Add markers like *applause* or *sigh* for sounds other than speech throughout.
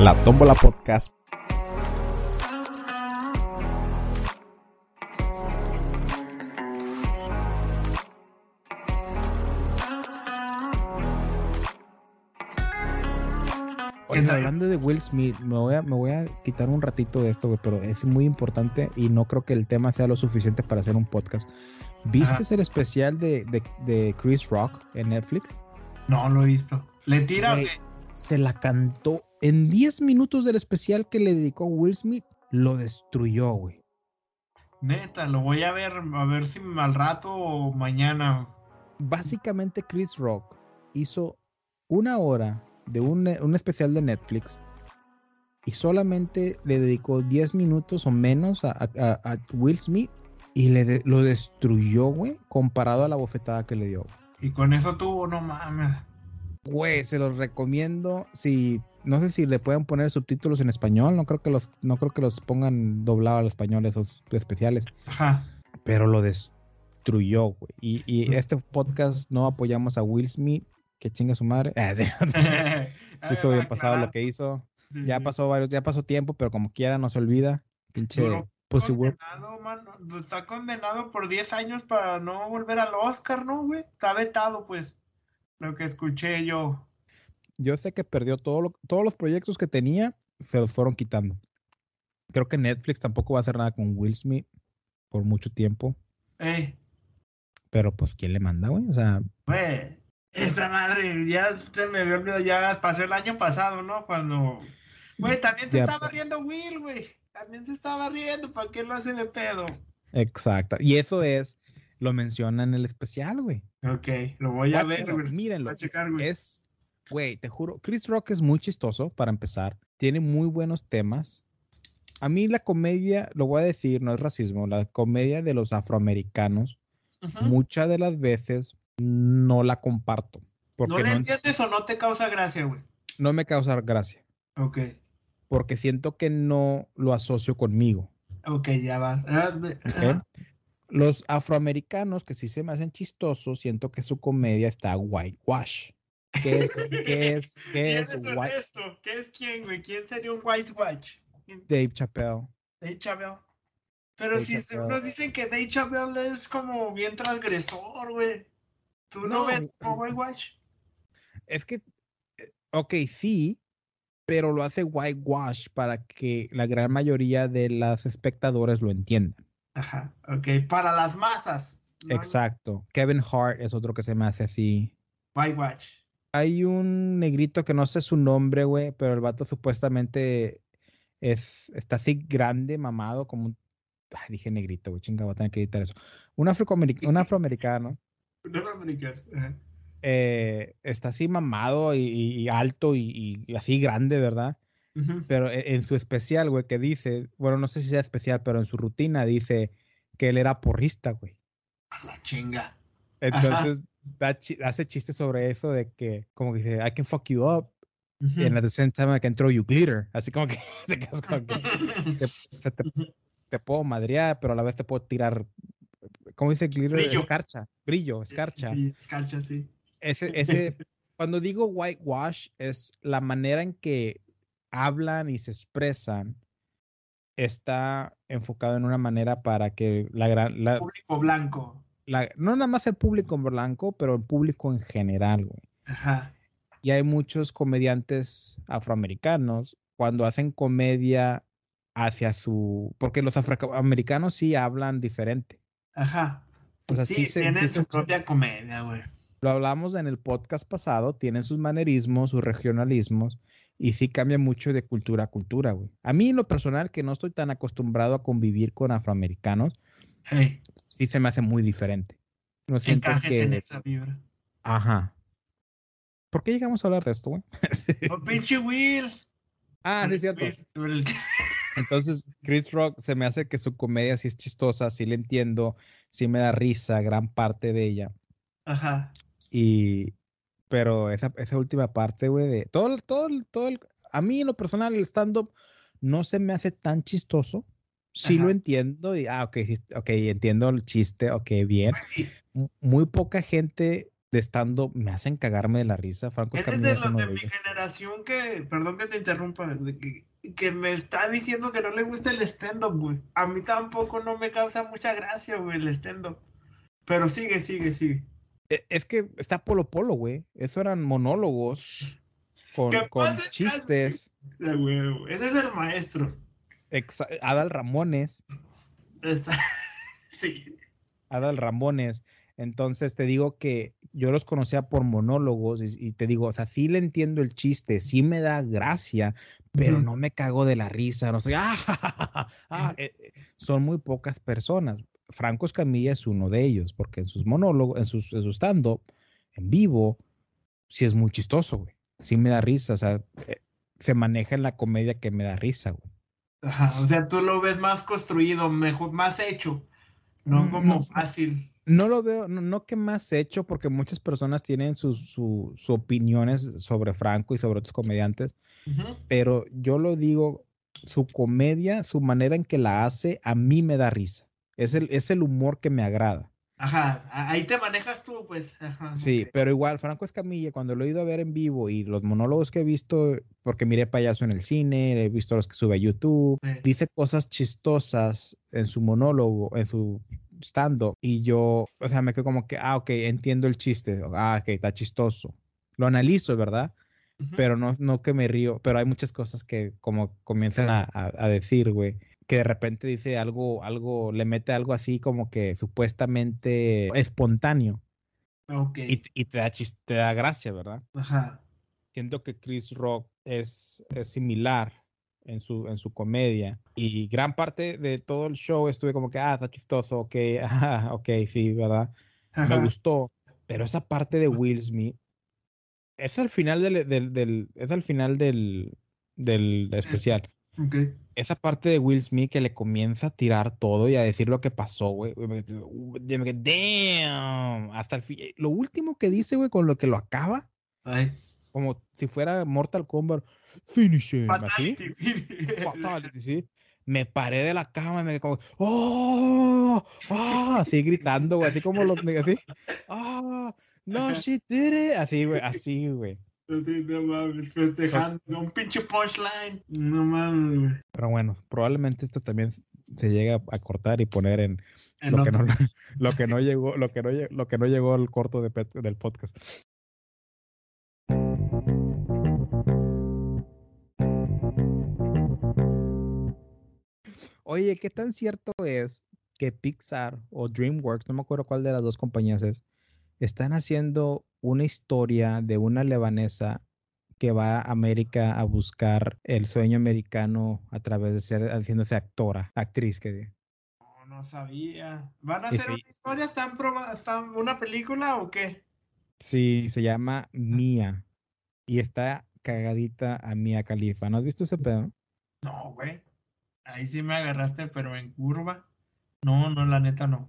La Tómbola Podcast. De Will Smith, me voy, a, me voy a quitar un ratito de esto, güey, pero es muy importante y no creo que el tema sea lo suficiente para hacer un podcast. ¿Viste el especial de, de, de, Chris Rock en Netflix? No, lo he visto. ¿Le tira Güey, Se la cantó en 10 minutos del especial que le dedicó Will Smith, lo destruyó, güey. Neta, lo voy a ver, a ver si al rato o mañana. Básicamente Chris Rock hizo una hora de un, un especial de Netflix y solamente le dedicó 10 minutos o menos a, a, a Will Smith y le de, lo destruyó, güey, comparado a la bofetada que le dio. Y con eso tuvo, no mames. Güey, se los recomiendo. Si no sé si le pueden poner subtítulos en español, no creo que los no creo que los pongan doblado al español esos especiales. Ajá. Pero lo destruyó, güey. Y, y este podcast no apoyamos a Will Smith, que chinga su madre. *laughs* Ah, sí, *laughs* sí estuvo bien pasado lo que hizo. Sí, Ya pasó varios, ya pasó tiempo, pero como quiera no se olvida. Pinche Pussy condenado, mano. Pues Está condenado por 10 años para no volver al Oscar, ¿no, güey? Está vetado, pues. Lo que escuché yo. Yo sé que perdió todo lo- todos los proyectos que tenía, se los fueron quitando. Creo que Netflix tampoco va a hacer nada con Will Smith por mucho tiempo. Pero pues, ¿quién le manda, güey? O sea, güey. Esa madre, ya se me había olvidado, ya pasó el año pasado, ¿no? Cuando. Güey, también se estaba riendo Will, güey. También se estaba riendo, ¿para qué lo hace de pedo? exacto. Y eso es, lo menciona en el especial, güey. Ok, lo voy a ver, güey. Mírenlo. A checar, güey. Es, güey, te juro, Chris Rock es muy chistoso para empezar. Tiene muy buenos temas. A mí la comedia, lo voy a decir, no es racismo, la comedia de los afroamericanos, Ujú. muchas de las veces no la comparto. Porque ¿No en- entiendes o no te causa gracia, güey? no me causa gracia. Ok, Porque siento que no lo asocio conmigo. ok, ya vas. Hazme- ¿ok? Ajá. Los afroamericanos que sí se me hacen chistosos, siento que su comedia está whitewash. ¿Qué es, qué es, *laughs* qué ¿Quién es es white? ¿Qué es quién, güey? ¿Quién sería un White Watch? ¿Quién? Dave Chappelle. Dave Chappelle. Pero Dave si Chappelle. unos dicen que Dave Chappelle es como bien transgresor, güey. ¿Tú no, No, ves güey. como White Watch? Es que, eh, ok, sí, pero lo hace whitewash para que la gran mayoría de los espectadores lo entiendan. Ajá, ok. Para las masas. ¿no? Exacto. Kevin Hart es otro que se me hace así. White Watch. Hay un negrito que no sé su nombre, güey, pero el vato supuestamente es, está así grande, mamado, como un... Ay, dije negrito, güey, chinga, voy a tener que editar eso. Un, un *laughs* afroamericano No eh, está así mamado y, y- y alto y, y así grande, ¿verdad? Pero e- en su especial, güey, que dice, bueno, no sé si sea especial, pero en su rutina dice que él era porrista, güey. A la chinga. Entonces da hace chistes sobre eso de que, como que dice, I can fuck you up, and at the same time I can throw you glitter. Así como que, *laughs* te quedas como que te, *laughs* te- te puedo madrear, pero a la vez te puedo tirar, ¿cómo dice glitter? Brillo. Escarcha, brillo, escarcha. Sí, escarcha, sí. Ese, *laughs* ese, cuando digo whitewash, es la manera en que hablan y se expresan está enfocado en una manera para que la gran, la, Público blanco. la- no nada más el público blanco, pero el público en general, güey. Ajá. Y hay muchos comediantes afroamericanos cuando hacen comedia hacia su, porque los afroamericanos sí hablan diferente. Ajá. O sea, sí, sí se- tienen sí su propia comedia, güey. Lo hablamos en el podcast pasado, tienen sus manerismos, sus regionalismos, y sí cambia mucho de cultura a cultura, güey. A mí, en lo personal, que no estoy tan acostumbrado a convivir con afroamericanos, Hey, sí se me hace muy diferente. No siento encajes que... en esa vibra. Ajá. ¿Por qué llegamos a hablar de esto, güey? ¡Oh, pinche Will! ah, sí, es cierto. Will, Entonces, Chris Rock se me hace que su comedia sí es chistosa, sí le entiendo, sí me da risa gran parte de ella. Ajá. Y, pero esa, esa última parte, güey, de todo, todo, todo el, a mí en lo personal el stand-up no se me hace tan chistoso. Sí lo entiendo y, ah, ok, ok, entiendo el chiste, ok, bien. Muy poca gente de stand-up me hacen cagarme de la risa. Franco Escamilla de es los de mi generación que, perdón que te interrumpa, de que, que me está diciendo que no le gusta el stand-up, güey. A mí tampoco no me causa mucha gracia, güey, el stand-up. Pero sigue, sigue, sigue. E- Es que está Polo Polo, güey. Eso eran monólogos con, con chistes. De huevo. Ese es el maestro. Exa- Adal Ramones. *laughs* Sí. Adal Ramones. Entonces te digo que yo los conocía por monólogos y, y te digo, o sea, sí le entiendo el chiste, sí me da gracia, pero no me cago de la risa, no sé, *laughs* ah, ja, ja, ja, ja, ah, eh, eh, son muy pocas personas. Franco Escamilla es uno de ellos, porque en sus monólogos, en sus, en su stand-up, en vivo, sí es muy chistoso, güey. Sí me da risa, o sea, eh, se maneja en la comedia que me da risa, güey. Ajá, o sea, tú lo ves más construido, mejor, más hecho. No Mm, como no. fácil. No lo veo, no, no que más hecho, porque muchas personas tienen sus su, su opiniones sobre Franco y sobre otros comediantes, pero yo lo digo, su comedia, su manera en que la hace, a mí me da risa. Es el, es el humor que me agrada. Ajá, ahí te manejas tú, pues. Ajá, Sí, pero igual, Franco Escamilla, cuando lo he ido a ver en vivo y los monólogos que he visto, porque miré payaso en el cine, he visto los que sube a YouTube, dice cosas chistosas en su monólogo, en su stand-up, y yo, o sea, me quedo como que, ah, ok, entiendo el chiste, ah, ok, está chistoso. Lo analizo, ¿verdad? Pero no, no que me río, pero hay muchas cosas que como comienzan a, a- a decir, güey, que de repente dice algo, algo, le mete algo así como que supuestamente espontáneo Ok. y, y te, da chis- te da gracia, ¿verdad? Ajá. Siento que Chris Rock es, es similar en su, en su comedia y gran parte de todo el show estuve como que, ah, está chistoso, ok, *laughs* ah, ok, sí, ¿verdad? Me Ajá. gustó, pero esa parte de Will Smith es al final del, del, del- es al final del, del especial. Ok. Esa parte de Will Smith que le comienza a tirar todo y a decir lo que pasó, güey. me quedé, "Uh, me Damn. Hasta el fin. Lo último que dice, güey, con lo que lo acaba, Ay. Como si fuera Mortal Kombat, finish him, así. Fatality. Fatality, sí. Me paré de la cama y me como, ¡Oh! ¡Ah! Así gritando, güey, así como los así. ¡Ah! ¡No, she did it! Así, güey, así, güey. No mames, festejando. un pinche punchline. No mames, güey. Pero bueno, probablemente esto también se llega a cortar y poner en En lo que no *laughs* lo que no llegó, lo que no, lo que no llegó al corto de del podcast. Oye, ¿qué tan cierto es que Pixar o DreamWorks, no me acuerdo cuál de las dos compañías es, están haciendo una historia de una lebanesa que va a América a buscar el sueño americano a través de ser haciéndose actora, actriz que diga. No, no sabía. ¿Van a hacer sí. una historia? ¿Están, están una película o qué? Sí, se llama Mia y está cagadita a Mia Khalifa. ¿No has visto ese pedo? No, güey. Ahí sí me agarraste, pero en curva. No, no, la neta no.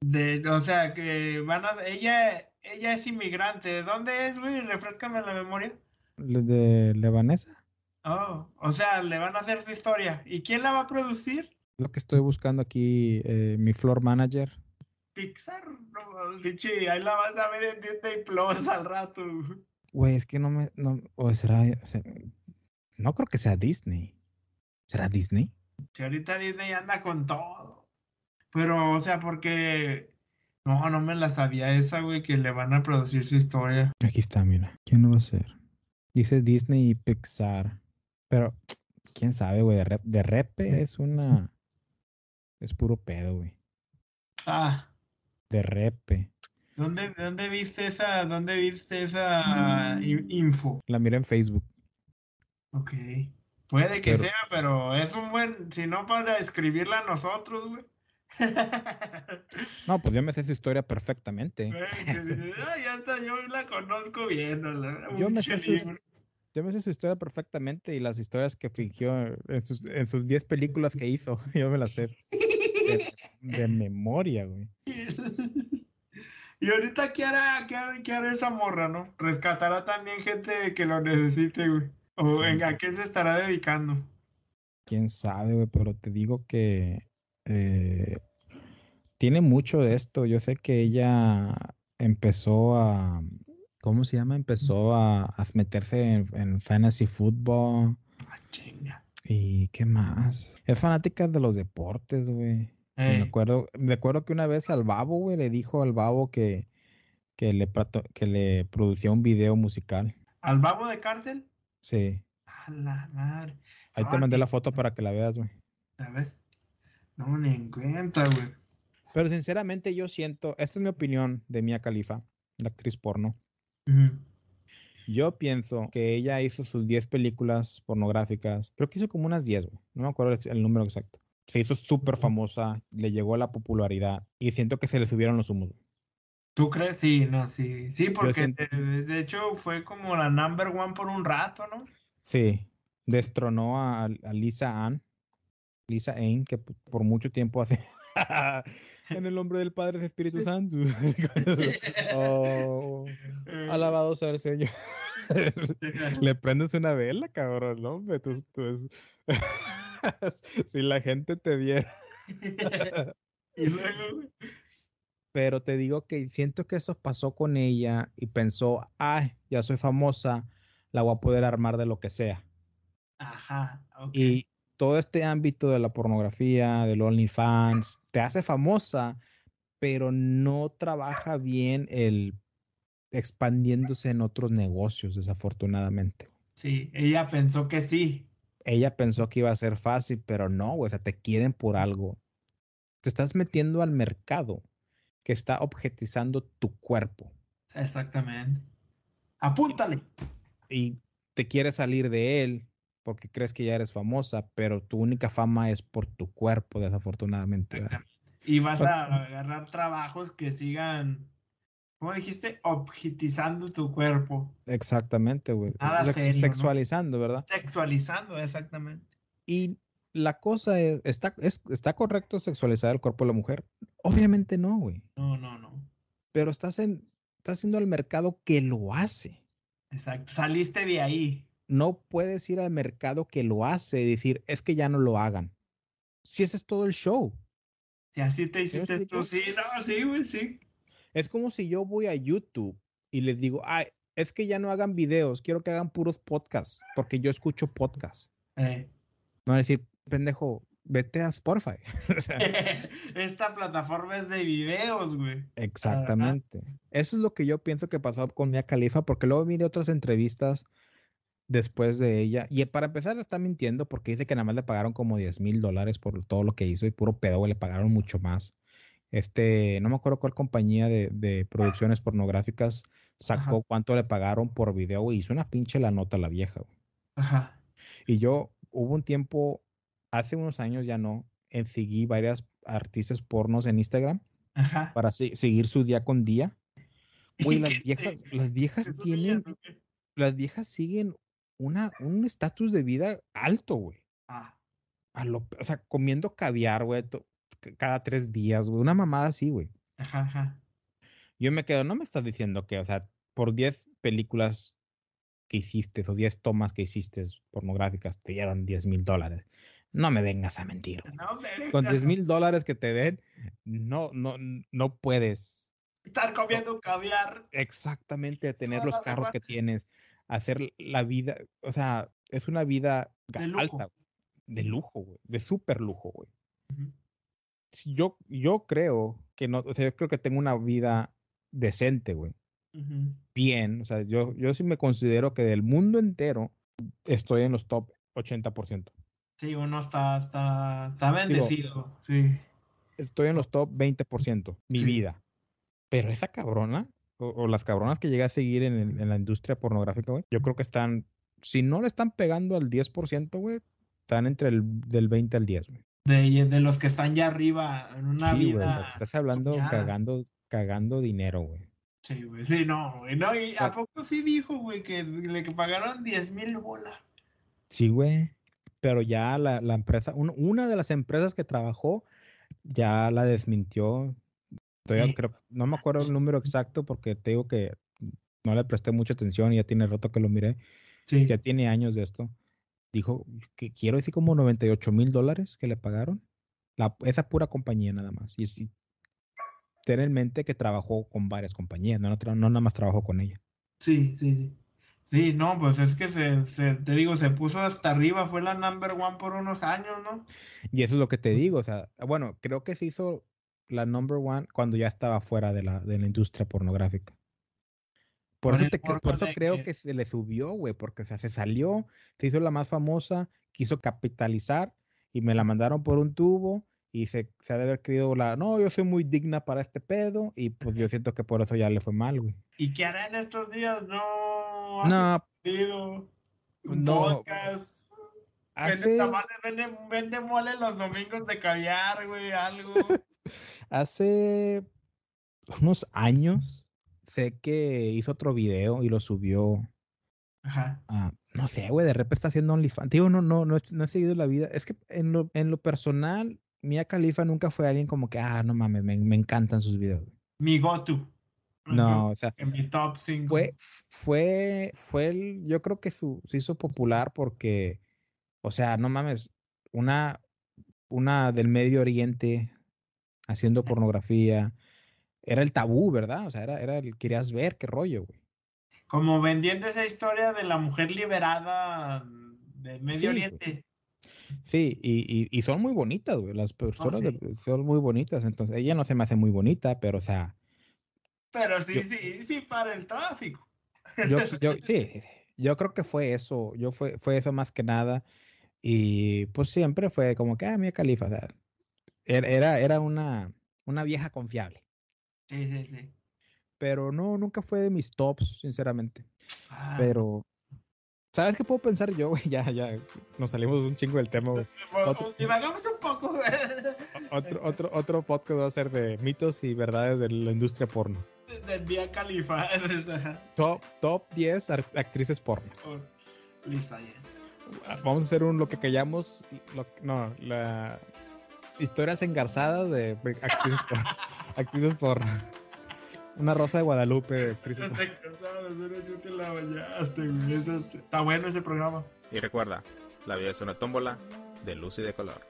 De, o sea, que van a. Ella, ella es inmigrante. ¿De dónde es, güey? Refrescame la memoria. ¿Le- ¿De lebanesa? Oh, o sea, le van a hacer su historia. ¿Y quién la va a producir? Lo que estoy buscando aquí, eh, mi floor manager. Pixar. No, pinche, ahí la vas a ver en Disney Plus al rato. Güey, es que no me. No, o será. o sea, no creo que sea Disney. ¿Será Disney? Si ahorita Disney anda con todo. Pero, o sea, porque. No, no me la sabía esa, güey, que le van a producir su historia. Aquí está, mira. ¿Quién lo va a hacer? Dice Disney y Pixar. Pero, quién sabe, güey. De, rep- de repe es una. Es puro pedo, güey. Ah, De repe. ¿dónde, dónde viste esa, dónde viste esa i- info? La miré en Facebook. Ok. Puede que Pero- sea, pero es un buen, si no para escribirla a nosotros, güey. No, pues yo me sé su historia perfectamente. Ah, ya está, yo la conozco viéndola. Yo me sé libro. Yo me sé su historia perfectamente y las historias que fingió en sus, en sus 10 películas que hizo. *laughs* Yo me las sé de, de memoria, güey. Y ahorita, ¿qué hará, qué, hará, qué hará esa morra, no? Rescatará también gente que lo necesite, güey. ¿O ¿Quién venga, ¿a qué se estará dedicando? Quién sabe, güey, pero te digo que eh, tiene mucho de esto. Yo sé que ella empezó a, ¿cómo se llama? Empezó a, a meterse en, en fantasy football Ah, chinga. y qué más. Es fanática de los deportes, güey. Me acuerdo, me acuerdo que una vez al babo, güey, le dijo al babo que, que le, que le producía un video musical. ¿Al babo de cártel? Sí. A la madre. Ahí te mandé ni- la foto para que la veas, güey. A ver. No, ni en cuenta, güey. Pero sinceramente yo siento, esta es mi opinión de Mia Khalifa, la actriz porno. Yo pienso que ella hizo sus 10 películas pornográficas. Creo que hizo como unas 10, güey. No me acuerdo el, número exacto. Se hizo súper famosa, le llegó la popularidad y siento que se le subieron los humos. güey. ¿Tú crees? Sí, no, sí. Sí, porque siento- de, de hecho fue como la number one por un rato, ¿no? Sí, destronó a, a Lisa Ann, Lisa Ain, que por mucho tiempo hace *laughs* en el nombre del Padre del Espíritu Santo. *laughs* oh, Eh, alabado sea el Señor. *laughs* Le prendes una vela, cabrón, ¿no? hombre? Tú, tú es- si la gente te viera. y luego. Pero te digo que siento que eso pasó con ella y pensó, ay, ya soy famosa, la voy a poder armar de lo que sea. Ajá, ok. Y todo este ámbito de la pornografía, del OnlyFans, te hace famosa, pero no trabaja bien el expandiéndose en otros negocios, desafortunadamente. Sí, ella pensó que sí. Ella pensó que iba a ser fácil, pero no, o sea, te quieren por algo. Te estás metiendo al mercado que está objetizando tu cuerpo Exactamente. Apúntale. y te quieres salir de él porque crees que ya eres famosa, pero tu única fama es por tu cuerpo, desafortunadamente. Y vas Pues- a agarrar trabajos que sigan, ¿cómo dijiste? Objetizando tu cuerpo. Exactamente, güey. Nada Sex- serio, ¿no? sexualizando, ¿verdad? Sexualizando, exactamente. Y la cosa es ¿está, es, ¿está correcto sexualizar el cuerpo de la mujer? Obviamente no, güey. No, no, no. Pero estás, en, estás haciendo al mercado que lo hace. Exacto. Saliste de ahí. No puedes ir al mercado que lo hace y decir, es que ya no lo hagan. Si ese es todo el show. Si así te hiciste tú, sí, no, sí, güey, sí. Es como si yo voy a YouTube y les digo, ay, es que ya no hagan videos, quiero que hagan puros podcasts, porque yo escucho podcasts. Eh. No van a decir, pendejo, vete a Spotify. *laughs* O sea, *laughs* Esta plataforma es de videos, güey. Exactamente. Eso es lo que yo pienso que pasó con Mia Khalifa, porque luego miré otras entrevistas después de ella. Y para empezar, está mintiendo porque dice que nada más le pagaron como 10 mil dólares por todo lo que hizo y puro pedo, le pagaron mucho más. Este, no me acuerdo cuál compañía de, de producciones pornográficas sacó Ajá. cuánto le pagaron por video, güey. Hizo una pinche la nota la vieja, güey. Ajá. Y yo hubo un tiempo, hace unos años ya no, en seguí varias artistas pornos en Instagram Ajá. para se- seguir su día con día. *laughs* Güey, las ¿Qué viejas, las viejas tienen, las viejas siguen una, un estatus de vida alto, güey. Ah, A lo, o sea, comiendo caviar, güey, cada tres días, güey. Una mamada así, güey. ajá, ajá. Yo me quedo, no me estás diciendo que, o sea, por 10 películas que hiciste o 10 tomas que hiciste pornográficas te dieron 10 mil dólares. No me vengas a mentir. güey. No me Con vengas 10 a mil dólares que te den, no, no, no puedes estar comiendo caviar. exactamente tener los carros que tienes, hacer la vida, o sea, es una vida De lujo. alta, güey, de lujo, güey, de súper lujo, güey. Yo, yo creo que no, o sea, yo creo que tengo una vida decente, güey, bien, o sea, yo, yo sí me considero que del mundo entero estoy en los top 80%. Sí, uno está, está, está bendecido. sí. Estoy en los top 20%, mi Sí. vida. Pero esa cabrona, o, o las cabronas que llegué a seguir en, en la industria pornográfica, güey, yo creo que están, si no le están pegando al 10%, güey, están entre el del 20 al 10, güey. De, de los que están ya arriba en una Sí, güey, o sea, vida. estás hablando soñada. cagando, cagando dinero, güey. Sí, güey. Sí, no, güey. No, y sea- a poco sí dijo, güey, que le que pagaron 10 mil bolas. Sí, güey. Pero ya la, la empresa, un- una de las empresas que trabajó, ya la desmintió. Todavía creo, no me acuerdo el número exacto porque te digo que no le presté mucha atención y ya tiene rato que lo miré. Sí. ya tiene años de esto, dijo que quiero decir como 98 mil dólares que le pagaron. La, esa pura compañía nada más. Y, y ten en mente que trabajó con varias compañías, no, no nada más trabajó con ella. Sí, sí, sí. Sí, no, pues es que se, se, te digo, se puso hasta arriba, fue la number one por unos años, ¿no? Y eso es lo que te digo, o sea, bueno, creo que se hizo la number one cuando ya estaba fuera de la, de la industria pornográfica. Por Por eso, te por eso creo que- que se le subió, güey, porque o sea, se salió, se hizo la más famosa, quiso capitalizar y me la mandaron por un tubo y se, se ha de haber creído la, no, yo soy muy digna para este pedo y pues yo siento que por eso ya le fue mal, güey. ¿Y qué hará en estos días? No, No, video, un No. podcast, vende tamales, vende, vende mole los domingos de caviar, güey, algo. *laughs* hace unos años sé que hizo otro video y lo subió Ajá. Ah, no sé, güey, de repente está haciendo OnlyFans. Digo, no, no, no, he- no he seguido la vida. Es que en lo, en lo personal, Mia Khalifa nunca fue alguien como que, ah, no mames, me, me encantan sus videos. Mi go-to. No, o sea, En mi top 5. fue, fue, fue el, yo creo que su, se hizo popular porque, o sea, no mames, una, una del Medio Oriente haciendo pornografía, era el tabú, ¿verdad? O sea, era, era el, querías ver qué rollo, güey. Como vendiendo esa historia de la mujer liberada del Medio Sí, güey. Oriente. Sí, y, y, y son muy bonitas, güey. Las personas sí. son muy bonitas. Entonces, ella no se me hace muy bonita, pero, o sea, Pero sí, Yo- sí, sí, para el tráfico. yo, *laughs* yo, sí, yo creo que fue eso. Yo fue, fue eso más que nada. Y pues siempre fue como que, ah, Mia Khalifa, o sea, era, era, una, una vieja confiable. Sí, sí, sí. Pero no, nunca fue de mis tops, sinceramente. Ah, Pero, ¿sabes qué puedo pensar yo, güey? *laughs* Ya, ya, nos salimos un chingo del tema, güey. *laughs* otro- Divagamos un poco. Otro, otro, otro podcast va a ser de mitos y verdades de la industria porno. Del Vía Califa. *laughs* Top, top 10 ar- actrices porno. Lisa, yeah. Vamos a hacer un lo que callamos, lo- no, la historias engarzadas de de actrices porno. *laughs* actrices porno. Una rosa de Guadalupe de actrices porno. Te la bañaste, Está bueno ese programa. Y recuerda, la vida es una tómbola de luz y de color.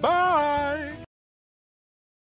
Bye.